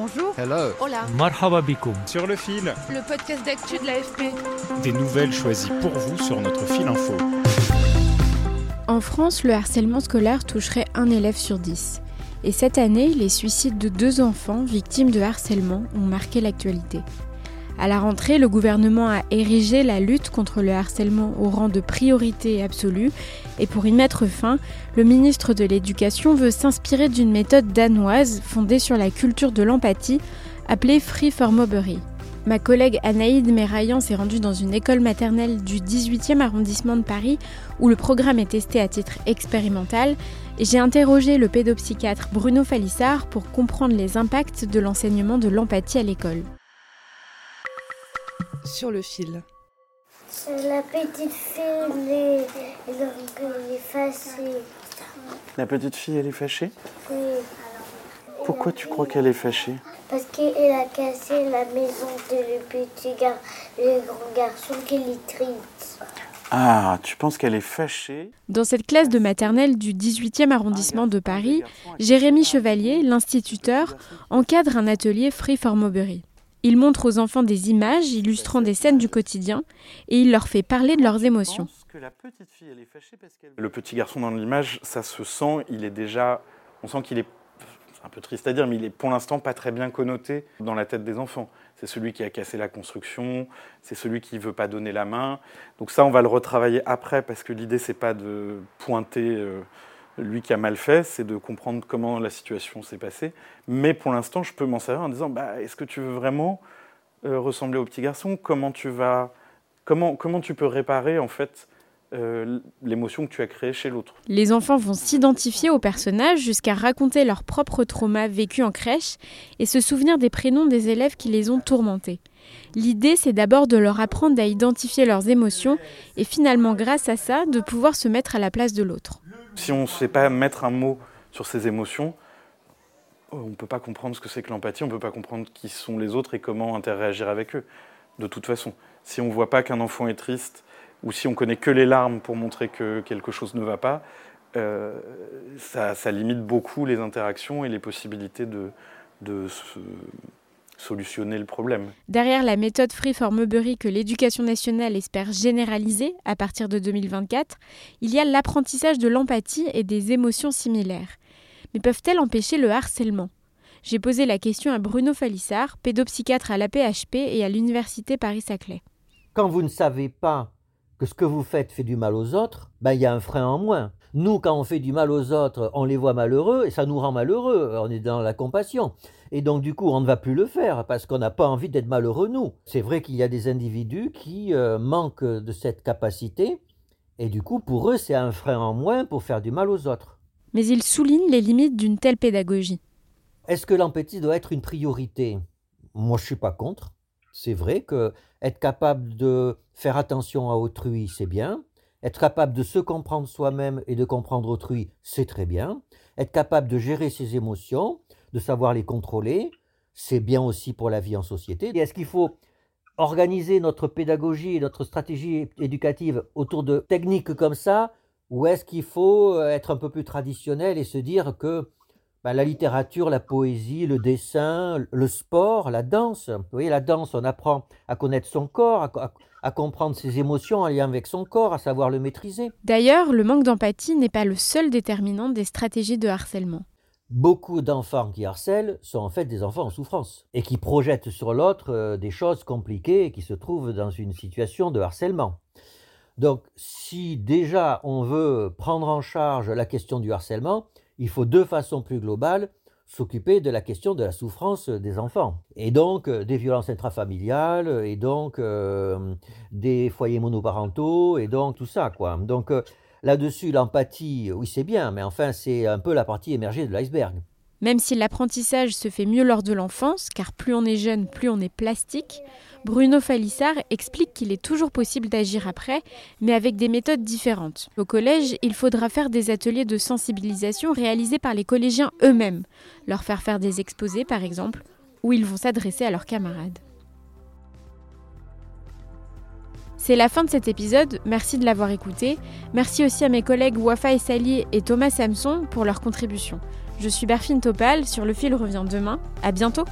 Bonjour. Hello. Hola. Marhaba bikoum. Sur le fil, Le podcast d'actu de l'AFP. des nouvelles choisies pour vous sur notre fil info. En France, le harcèlement scolaire toucherait un élève sur dix. Et cette année, les suicides de deux enfants victimes de harcèlement ont marqué l'actualité. À la rentrée, le gouvernement a érigé la lutte contre le harcèlement au rang de priorité absolue et pour y mettre fin, le ministre de l'Éducation veut s'inspirer d'une méthode danoise fondée sur la culture de l'empathie appelée Free for Mobbery. Ma collègue Anaïde Méraillan s'est rendue dans une école maternelle du 18e arrondissement de Paris où le programme est testé à titre expérimental j'ai interrogé le pédopsychiatre Bruno Falissard pour comprendre les impacts de l'enseignement de l'empathie à l'école. Sur le fil. La petite fille, elle est, elle est fâchée. La petite fille, elle est fâchée Oui, Pourquoi tu crois qu'elle est fâchée parce qu'elle a cassé la maison de le petit gar, le grand garçon qui est triste. Ah, tu penses qu'elle est fâchée Dans cette classe de maternelle du 18e arrondissement de Paris, Jérémy Chevalier, l'instituteur, encadre un atelier Free for. Il montre aux enfants des images illustrant des scènes du quotidien et il leur fait parler de leurs émotions. Le petit garçon dans l'image, ça se sent, il est déjà. On sent qu'il est. Un peu triste à dire, mais il est pour l'instant pas très bien connoté dans la tête des enfants. C'est celui qui a cassé la construction, c'est celui qui veut pas donner la main. Donc ça, on va le retravailler après parce que l'idée, c'est pas de pointer euh, lui qui a mal fait, c'est de comprendre comment la situation s'est passée. Mais pour l'instant, je peux m'en servir en disant bah, est-ce que tu veux vraiment euh, ressembler au petit garçon? Comment tu vas comment, tu peux réparer en fait euh, l'émotion que tu as créée chez l'autre? Les enfants vont s'identifier aux personnages jusqu'à raconter leurs propres traumas vécus en crèche et se souvenir des prénoms des élèves qui les ont tourmentés. L'idée, c'est d'abord de leur apprendre à identifier leurs émotions et finalement, grâce à ça, de pouvoir se mettre à la place de l'autre. Si on ne sait pas mettre un mot sur ses émotions, on ne peut pas comprendre ce que c'est que l'empathie, on ne peut pas comprendre qui sont les autres et comment interagir avec eux. De toute façon, si on ne voit pas qu'un enfant est triste, ou si on connaît que les larmes pour montrer que quelque chose ne va pas, euh, ça, limite beaucoup les interactions et les possibilités de, de se- solutionner le problème. Derrière la méthode Free for que l'éducation nationale espère généraliser à partir de 2024, il y a l'apprentissage de l'empathie et des émotions similaires. Mais peuvent-elles empêcher le harcèlement? J'ai posé la question à Bruno Falissard, pédopsychiatre à l'APHP et à l'université Paris-Saclay. Quand vous ne savez pas que ce que vous faites fait du mal aux autres, ben il y a un frein en moins. Nous, quand on fait du mal aux autres, on les voit malheureux et ça nous rend malheureux. On est dans la compassion. Et donc, du coup, on ne va plus le faire parce qu'on n'a pas envie d'être malheureux, nous. C'est vrai qu'il y a des individus qui euh, manquent de cette capacité et du coup, pour eux, c'est un frein en moins pour faire du mal aux autres. Mais il souligne les limites d'une telle pédagogie. Est-ce que l'empathie doit être une priorité? Moi, je suis pas contre. C'est vrai que être capable de faire attention à autrui, c'est bien. Être capable de se comprendre soi-même et de comprendre autrui, c'est très bien. Être capable de gérer ses émotions, de savoir les contrôler, c'est bien aussi pour la vie en société. Est-ce qu'il faut organiser notre pédagogie et notre stratégie éducative autour de techniques comme ça ou est-ce qu'il faut être un peu plus traditionnel et se dire que ben, la littérature, la poésie, le dessin, le sport, la danse. Vous voyez, la danse, on apprend à connaître son corps, à, à- à comprendre ses émotions en lien avec son corps, à savoir le maîtriser. D'ailleurs, le manque d'empathie n'est pas le seul déterminant des stratégies de harcèlement. beaucoup d'enfants qui harcèlent sont en fait des enfants en souffrance et qui projettent sur l'autre euh, des choses compliquées et qui se trouvent dans une situation de harcèlement. Donc si déjà on veut prendre en charge la question du harcèlement, il faut de façon plus globale s'occuper de la question de la souffrance des enfants et donc euh, des violences intrafamiliales et donc euh, des foyers monoparentaux et donc tout ça quoi. Donc Là-dessus, l'empathie, oui, c'est bien, mais enfin, c'est un peu la partie émergée de l'iceberg. Même si l'apprentissage se fait mieux lors de l'enfance, car plus on est jeune, plus on est plastique, Bruno Falissard explique qu'il est toujours possible d'agir après, mais avec des méthodes différentes. Au collège, il faudra faire des ateliers de sensibilisation réalisés par les collégiens eux-mêmes, leur faire faire des exposés par exemple, où ils vont s'adresser à leurs camarades. C'est la fin de cet épisode, merci de l'avoir écouté. Merci aussi à mes collègues Wafa et Sali et Thomas Samson pour leur contribution. Je suis Berfine Topal, sur le fil revient demain. À bientôt!